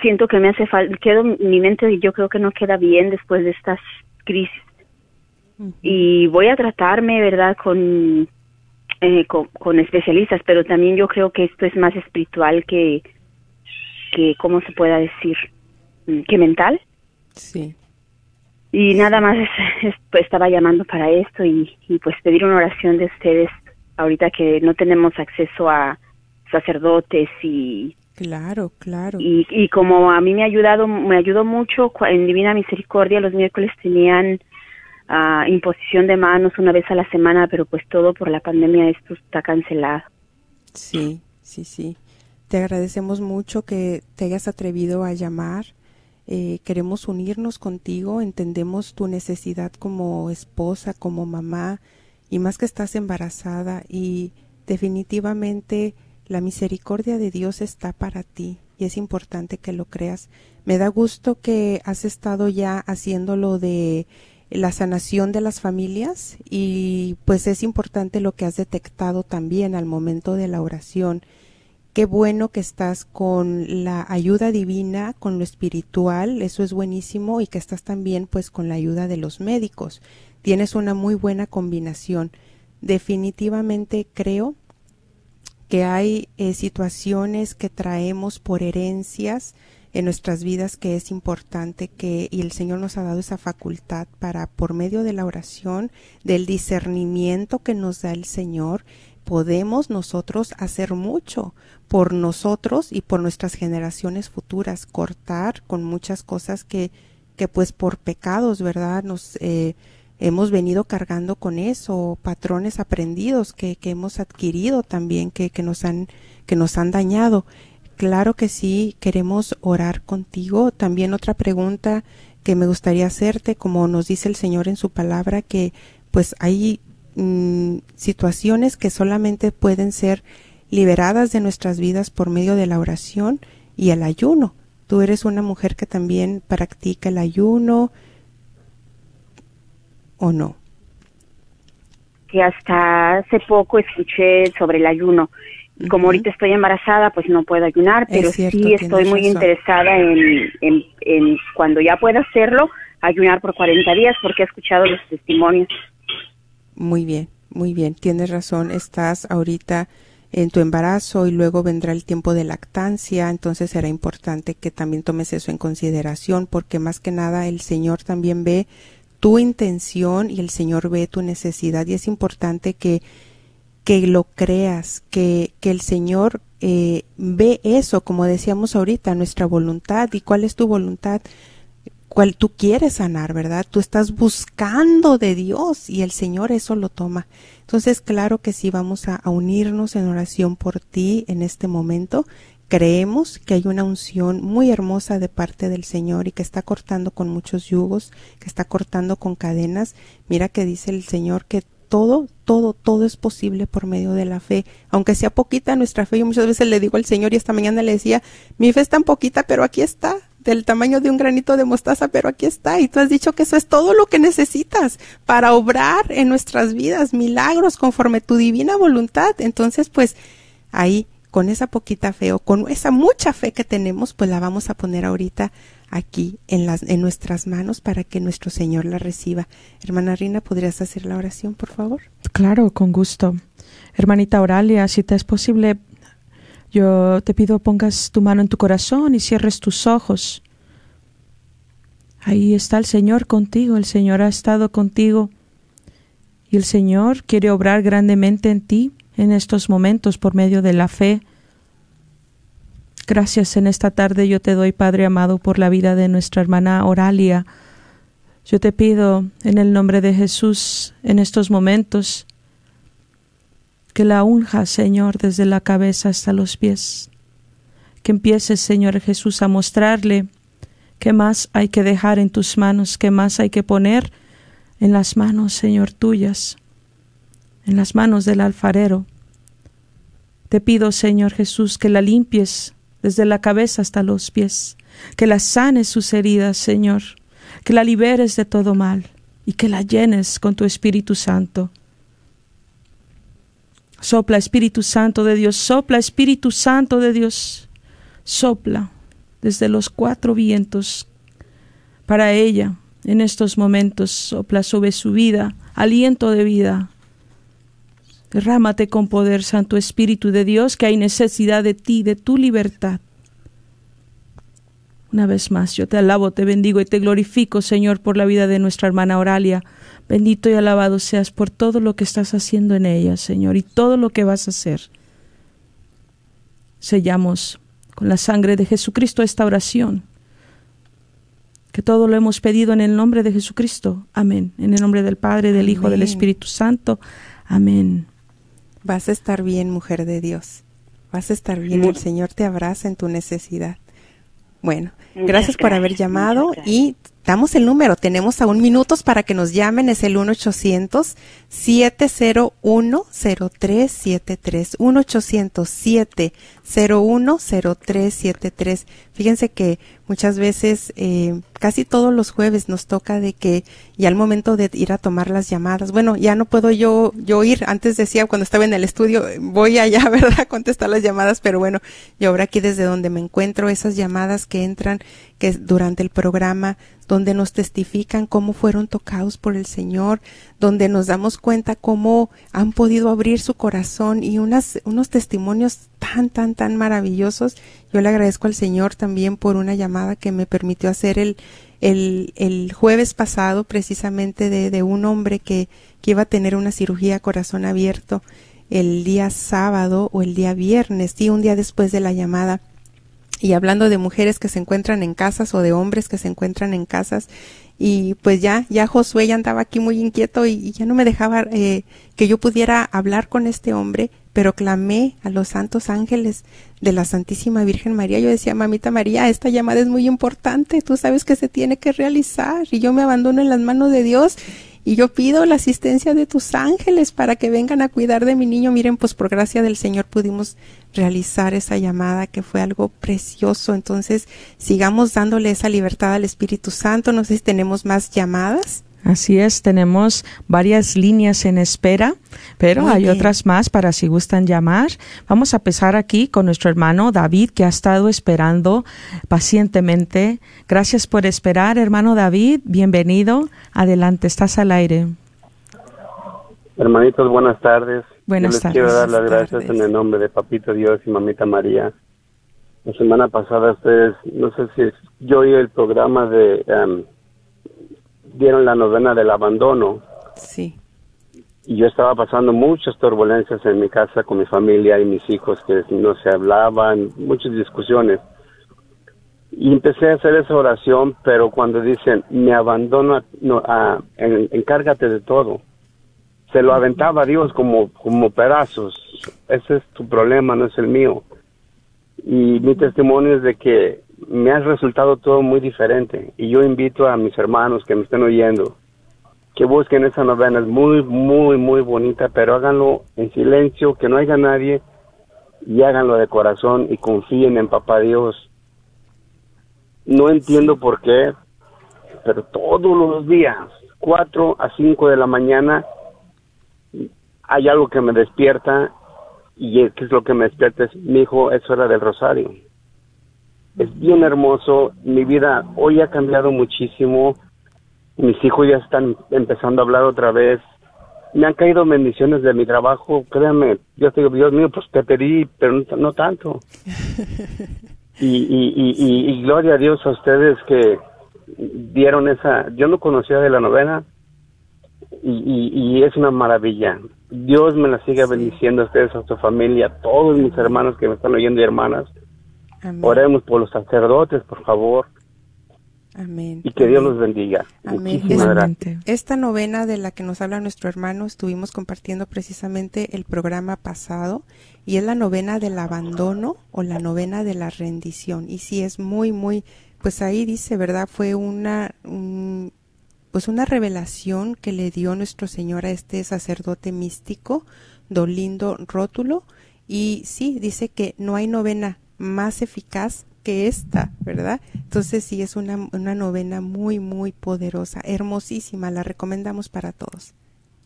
siento que me hace falta quedo mi mente yo creo que no queda bien después de estas crisis y voy a tratarme, ¿verdad?, con, eh, con, con especialistas, pero también yo creo que esto es más espiritual que, que ¿cómo se pueda decir? Mm, Que mental. Sí. Y nada más es- es- pues, estaba llamando para esto y, y pues pedir una oración de ustedes ahorita que no tenemos acceso a sacerdotes y, Claro, claro. y, y como a mí me ha ayudado, me ayudó mucho en Divina Misericordia, los miércoles tenían ah, imposición de manos una vez a la semana, pero pues todo por la pandemia esto está cancelado. Sí, sí, sí. Te agradecemos mucho que te hayas atrevido a llamar. Eh, queremos unirnos contigo, entendemos tu necesidad como esposa, como mamá, y más que estás embarazada, y definitivamente la misericordia de Dios está para ti, y es importante que lo creas. Me da gusto que has estado ya haciéndolo de la sanación de las familias y pues es importante lo que has detectado también al momento de la oración. Qué bueno que estás con la ayuda divina, con lo espiritual, eso es buenísimo y que estás también pues con la ayuda de los médicos. Tienes una muy buena combinación. Definitivamente creo que hay eh, situaciones que traemos por herencias en nuestras vidas que es importante que y el Señor nos ha dado esa facultad para por medio de la oración, del discernimiento que nos da el Señor, podemos nosotros hacer mucho por nosotros y por nuestras generaciones futuras, cortar con muchas cosas que que pues por pecados, ¿verdad? Nos eh, hemos venido cargando con eso, patrones aprendidos que, que hemos adquirido también, que, que nos han, que nos han dañado. Claro que sí, queremos orar contigo. También otra pregunta que me gustaría hacerte, como nos dice el Señor en su palabra, que pues hay mm, situaciones que solamente pueden ser liberadas de nuestras vidas por medio de la oración y el ayuno. Tú eres una mujer que también practica el ayuno o no. Que hasta hace poco escuché sobre el ayuno. Como ahorita estoy embarazada, pues no puedo ayunar, Es pero cierto, sí estoy muy razón. interesada en, en, en cuando ya pueda hacerlo, ayunar por 40 días, porque he escuchado los testimonios. Muy bien, muy bien, tienes razón. Estás ahorita en tu embarazo y luego vendrá el tiempo de lactancia, entonces será importante que también tomes eso en consideración porque más que nada el Señor también ve tu intención y el Señor ve tu necesidad y es importante que que lo creas, que, que el Señor eh, ve eso, como decíamos ahorita, nuestra voluntad. ¿Y cuál es tu voluntad? Cual tú quieres sanar, ¿verdad? Tú estás buscando de Dios y el Señor eso lo toma. Entonces, claro que sí, vamos a, a unirnos en oración por ti en este momento. Creemos que hay una unción muy hermosa de parte del Señor y que está cortando con muchos yugos, que está cortando con cadenas. Mira que dice el Señor que todo, todo, todo es posible por medio de la fe, aunque sea poquita nuestra fe. Yo muchas veces le digo al Señor y esta mañana le decía, mi fe es tan poquita, pero aquí está, del tamaño de un granito de mostaza, pero aquí está. Y tú has dicho que eso es todo lo que necesitas para obrar en nuestras vidas, milagros conforme tu divina voluntad. Entonces, pues ahí, con esa poquita fe o con esa mucha fe que tenemos, pues la vamos a poner ahorita aquí en, las, en nuestras manos para que nuestro Señor la reciba. Hermana Rina, ¿podrías hacer la oración, por favor? Claro, con gusto. Hermanita Auralia, si te es posible, yo te pido pongas tu mano en tu corazón y cierres tus ojos. Ahí está el Señor contigo, el Señor ha estado contigo y el Señor quiere obrar grandemente en ti en estos momentos por medio de la fe. Gracias en esta tarde yo te doy, Padre amado, por la vida de nuestra hermana Oralia. Yo te pido en el nombre de Jesús en estos momentos que la unja, Señor, desde la cabeza hasta los pies. Que empieces, Señor Jesús, a mostrarle qué más hay que dejar en tus manos, qué más hay que poner en las manos, Señor, tuyas, en las manos del alfarero. Te pido, Señor Jesús, que la limpies desde la cabeza hasta los pies, que la sanes sus heridas, Señor, que la liberes de todo mal y que la llenes con tu Espíritu Santo. Sopla Espíritu Santo de Dios, sopla Espíritu Santo de Dios, sopla desde los cuatro vientos para ella en estos momentos, sopla sobre su vida, aliento de vida. Derrámate con poder, Santo Espíritu de Dios, que hay necesidad de ti, de tu libertad. Una vez más, yo te alabo, te bendigo y te glorifico, Señor, por la vida de nuestra hermana Oralia. Bendito y alabado seas por todo lo que estás haciendo en ella, Señor, y todo lo que vas a hacer. Sellamos con la sangre de Jesucristo esta oración. Que todo lo hemos pedido en el nombre de Jesucristo. Amén. En el nombre del Padre, del Hijo, del Espíritu Santo. Amén. Vas a estar bien, mujer de Dios. Vas a estar bien. El Señor te abraza en tu necesidad. Bueno, gracias, por haber llamado y damos el número. Tenemos aún minutos para que nos llamen. Es el 1-800-701-0373. 1-800-701-0373. Fíjense que muchas veces, eh, casi todos los jueves nos toca de que ya al momento de ir a tomar las llamadas, bueno, ya no puedo yo, yo ir. Antes decía cuando estaba en el estudio, voy allá, ¿verdad? A contestar las llamadas, pero bueno, yo ahora aquí desde donde me encuentro, esas llamadas que entran, que durante el programa donde nos testifican cómo fueron tocados por el Señor, donde nos damos cuenta cómo han podido abrir su corazón y unas, unos testimonios tan, tan, tan maravillosos. Yo le agradezco al Señor también por una llamada que me permitió hacer el, el, el jueves pasado precisamente de, de un hombre que, que iba a tener una cirugía a corazón abierto el día sábado o el día viernes, sí, un día después de la llamada. Y hablando de mujeres que se encuentran en casas o de hombres que se encuentran en casas y pues ya ya Josué ya andaba aquí muy inquieto y, ya no me dejaba eh, que yo pudiera hablar con este hombre pero clamé a los santos ángeles de la Santísima Virgen María yo decía mamita María esta llamada es muy importante tú sabes que se tiene que realizar y yo me abandono en las manos de Dios y yo pido la asistencia de tus ángeles para que vengan a cuidar de mi niño. Miren, pues por gracia del Señor pudimos realizar esa llamada que fue algo precioso. Entonces, sigamos dándole esa libertad al Espíritu Santo. No sé si tenemos más llamadas. Así es, tenemos varias líneas en espera, pero hay otras más para si gustan llamar. Vamos a empezar aquí con nuestro hermano David, que ha estado esperando pacientemente. Gracias por esperar, hermano David. Bienvenido. Adelante, estás al aire. Hermanitos, buenas tardes. Buenas les tardes. quiero dar las gracias en el nombre de Papito Dios y Mamita María. La semana pasada ustedes, no sé si yo oí el programa de... em, dieron la novena del abandono. Sí. Y yo estaba pasando muchas turbulencias en mi casa con mi familia y mis hijos que no se hablaban, muchas discusiones. Y empecé a hacer esa oración, pero cuando dicen, me abandono, a- no, en- encárgate de todo, se lo aventaba a Dios como, como pedazos. Ese es tu problema, no es el mío. Y mi testimonio es de que me ha resultado todo muy diferente. Y yo invito a mis hermanos que me estén oyendo que busquen esa novena. Es muy, muy, muy bonita, pero háganlo en silencio, que no haya nadie y háganlo de corazón y confíen en Papá Dios. No entiendo por qué, pero todos los días, 4 a 5 de la mañana, hay algo que me despierta y ¿qué es lo que me despierta? Es, mi hijo, es hora del rosario. Es bien hermoso, mi vida hoy ha cambiado muchísimo, mis hijos ya están empezando a hablar otra vez, me han caído bendiciones de mi trabajo, créanme, yo digo, Dios mío, pues te pedí, pero no, no tanto. Y, y, y, y, gloria a Dios a ustedes que dieron esa, yo no conocía de la novena y, y, es una maravilla. Dios me la siga bendiciendo a ustedes, a su familia, a todos mis hermanos que me están oyendo y hermanas. Oremos por los sacerdotes, por favor. Amén. Y que Dios los bendiga. Amén. Esta, esta novena de la que nos habla nuestro hermano, estuvimos compartiendo precisamente el programa pasado y es la novena del abandono o la novena de la rendición. Y sí, es muy, muy, pues ahí dice, ¿verdad? Fue una, pues una revelación que le dio nuestro Señor a este sacerdote místico, Dolindo Rótulo. Y sí, dice que no hay novena más eficaz que esta, ¿verdad? Entonces sí es una, una novena muy, muy poderosa, hermosísima, la recomendamos para todos.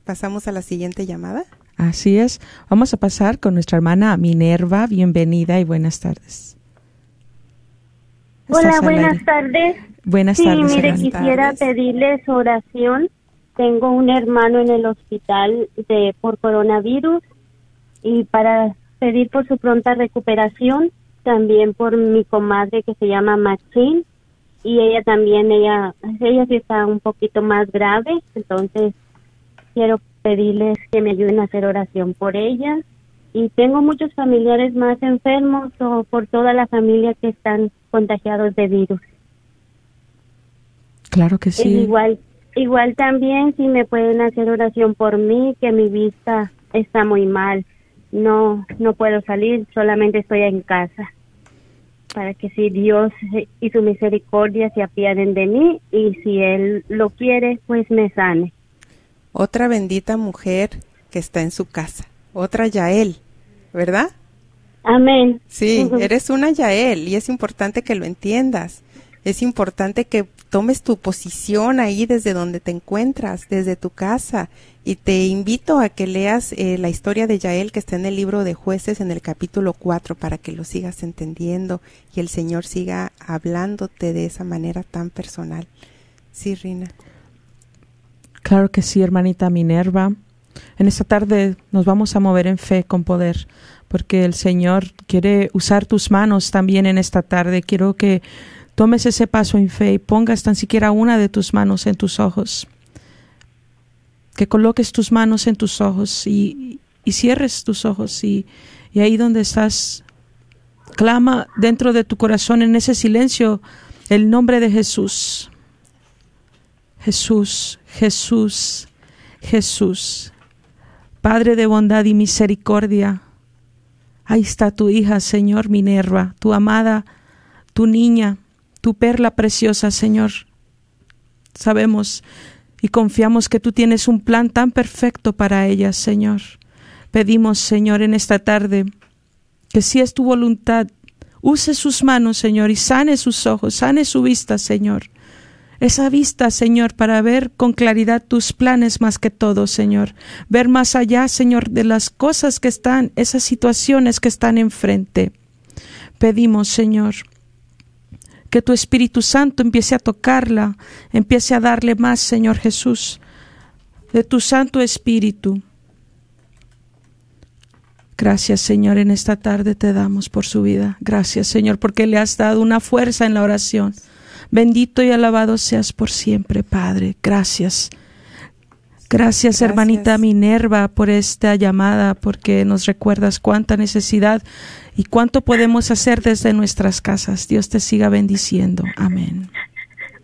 ¿Pasamos a la siguiente llamada? Así es. Vamos a pasar con nuestra hermana Minerva. Bienvenida y buenas tardes. Hola, buenas tardes. Buenas sí, tardes. mire, quisiera pedirles oración. Tengo un hermano en el hospital de por coronavirus y para pedir por su pronta recuperación también por mi comadre que se llama Maxine y ella también, ella, ella sí está un poquito más grave, entonces quiero pedirles que me ayuden a hacer oración por ella y tengo muchos familiares más enfermos o por toda la familia que están contagiados de virus. Claro que sí. igual, igual también si me pueden hacer oración por mí, que mi vista está muy mal no no puedo salir, solamente estoy en casa. Para que si Dios y su misericordia se apiaden de mí y si Él lo quiere, pues me sane. Otra bendita mujer que está en su casa, otra Yael, ¿verdad? Amén. Sí, eres una Yael y es importante que lo entiendas. Es importante que tomes tu posición ahí desde donde te encuentras, desde tu casa. Y te invito a que leas eh, la historia de Yael que está en el libro de jueces en el capítulo 4 para que lo sigas entendiendo y el Señor siga hablándote de esa manera tan personal. Sí, Rina. Claro que sí, hermanita Minerva. En esta tarde nos vamos a mover en fe con poder, porque el Señor quiere usar tus manos también en esta tarde. Quiero que tomes ese paso en fe y pongas tan siquiera una de tus manos en tus ojos. Que coloques tus manos en tus ojos y, cierres tus ojos y, y ahí donde estás, clama dentro de tu corazón en ese silencio el nombre de Jesús. Jesús, Jesús, Jesús. Padre de bondad y misericordia, ahí está tu hija, Señor Minerva, tu amada, tu niña, tu perla preciosa, Señor. Sabemos y confiamos que tú tienes un plan tan perfecto para ella, Señor. Pedimos, Señor, en esta tarde, que si es tu voluntad, use sus manos, Señor, y sane sus ojos, sane su vista, Señor. Esa vista, Señor, para ver con claridad tus planes más que todo, Señor. Ver más allá, Señor, de las cosas que están, esas situaciones que están enfrente. Pedimos, Señor, que tu Espíritu Santo empiece a tocarla, empiece a darle más, Señor Jesús, de tu Santo Espíritu. Gracias, Señor, en esta tarde te damos por su vida. Gracias, Señor, porque le has dado una fuerza en la oración. Bendito y alabado seas por siempre, Padre. Gracias. Gracias, hermanita Minerva, por esta llamada, porque nos recuerdas cuánta necesidad y cuánto podemos hacer desde nuestras casas. Dios te siga bendiciendo. Amén.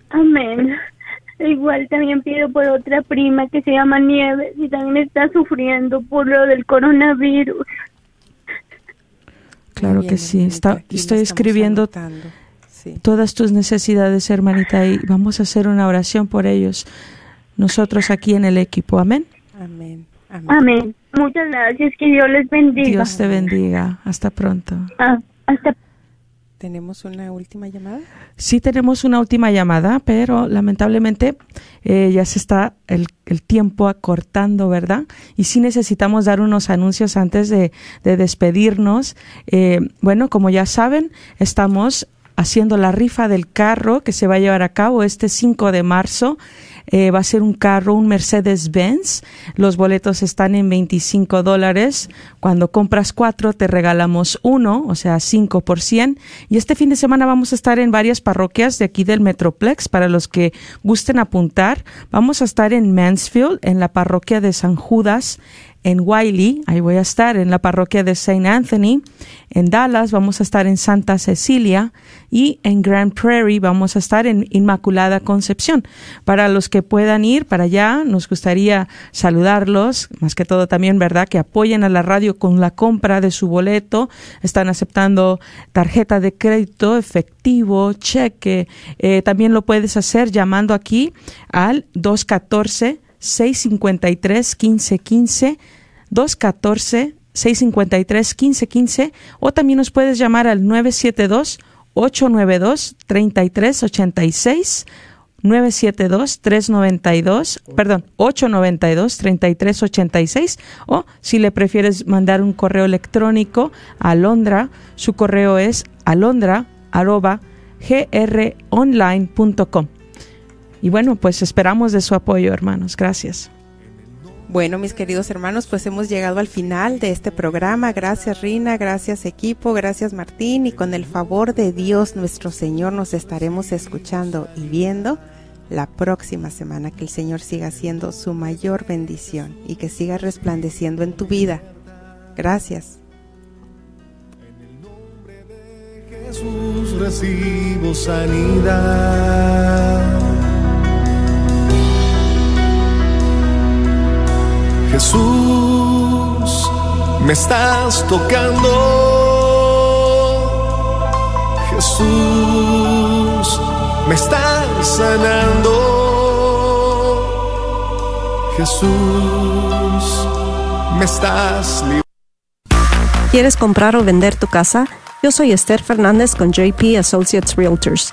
Amén. Igual también pido por otra prima que se llama Nieves y también está sufriendo por lo del coronavirus. Claro que sí. Está, estoy escribiendo todas tus necesidades, hermanita, y vamos a hacer una oración por ellos. Nosotros aquí en el equipo. Amén. Amén. Amén. Muchas gracias. Que Dios les bendiga. Dios te bendiga. Hasta pronto. Ah, hasta ¿Tenemos una última llamada? Sí tenemos una última llamada, pero lamentablemente eh, ya se está el, el, tiempo acortando, ¿verdad? Y sí necesitamos dar unos anuncios antes de, de despedirnos. Eh, bueno, como ya saben, estamos haciendo la rifa del carro que se va a llevar a cabo este 5 de marzo eh, va a ser un carro, un Mercedes-Benz. Los boletos están en 25 dólares. Cuando compras cuatro, te regalamos uno, o sea, cinco por cien. Y este fin de semana vamos a estar en varias parroquias de aquí del Metroplex para los que gusten apuntar. Vamos a estar en Mansfield, en la parroquia de San Judas, en Wiley, ahí voy a estar en la parroquia de St. Anthony, en Dallas vamos a estar en Santa Cecilia y en Grand Prairie vamos a estar en Inmaculada Concepción. Para los que puedan ir para allá, nos gustaría saludarlos, más que todo también, ¿verdad? Que apoyen a la radio con la compra de su boleto. Están aceptando tarjeta de crédito, efectivo, cheque. Eh, también lo puedes hacer llamando aquí al 214 653 1515 214 653 1515 o también nos puedes llamar al 972 892 3386 972 392, perdón, 892 3386 o si le prefieres mandar un correo electrónico a Alondra, su correo es alondra arroba gronline.com. Y bueno, pues esperamos de su apoyo, hermanos. Gracias. Bueno, mis queridos hermanos, pues hemos llegado al final de este programa. Gracias Rina, gracias equipo, gracias Martín y con el favor de Dios nuestro Señor nos estaremos escuchando y viendo la próxima semana. Que el Señor siga siendo su mayor bendición y que siga resplandeciendo en tu vida. Gracias. En el nombre de Jesús recibo sanidad. Jesús, me estás tocando. Jesús, me estás sanando. Jesús, me estás ¿Quieres comprar o vender tu casa? Yo soy Esther Fernández con JP Associates Realtors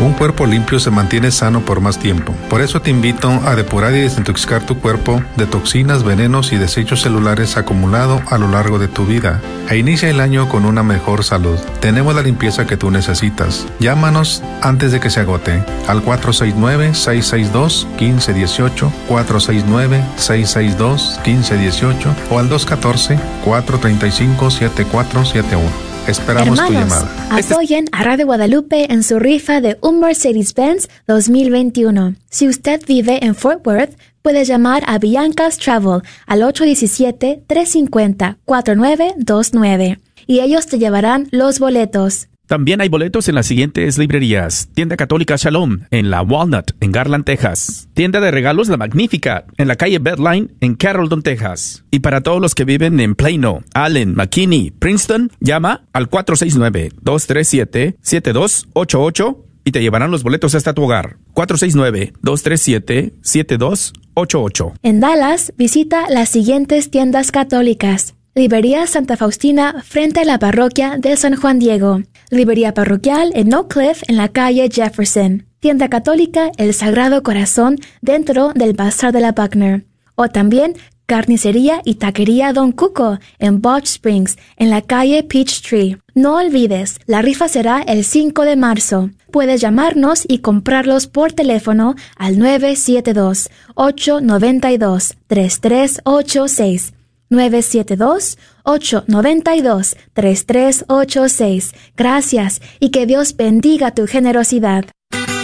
Un cuerpo limpio se mantiene sano por más tiempo. Por eso te invito a depurar y desintoxicar tu cuerpo de toxinas, venenos y desechos celulares acumulados a lo largo de tu vida. E inicia el año con una mejor salud. Tenemos la limpieza que tú necesitas. Llámanos antes de que se agote al 469-662-1518, 469-662-1518 o al 214-435-7471. Esperamos Hermanos, tu llamada. Apoyen a Radio Guadalupe en su rifa de un Mercedes-Benz 2021. Si usted vive en Fort Worth, puede llamar a Bianca's Travel al 817-350-4929 y ellos te llevarán los boletos. También hay boletos en las siguientes librerías. Tienda Católica Shalom, en la Walnut, en Garland, Texas. Tienda de regalos La Magnífica, en la calle Bedline, en Carrollton, Texas. Y para todos los que viven en Plano, Allen, McKinney, Princeton, llama al 469-237-7288 y te llevarán los boletos hasta tu hogar. 469-237-7288. En Dallas, visita las siguientes tiendas católicas. Librería Santa Faustina frente a la parroquia de San Juan Diego. Librería parroquial en Oak Cliff en la calle Jefferson. Tienda católica El Sagrado Corazón dentro del Bazar de la Buckner. O también Carnicería y Taquería Don Cuco en Botch Springs en la calle Peachtree. No olvides, la rifa será el 5 de marzo. Puedes llamarnos y comprarlos por teléfono al 972-892-3386. 972-892-3386. Gracias y que Dios bendiga tu generosidad.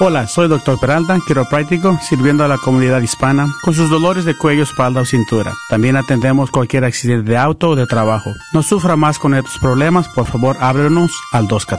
Hola, soy Dr. Peralta, quiropráctico, sirviendo a la comunidad hispana con sus dolores de cuello, espalda o cintura. También atendemos cualquier accidente de auto o de trabajo. No sufra más con estos problemas, por favor háblenos al 214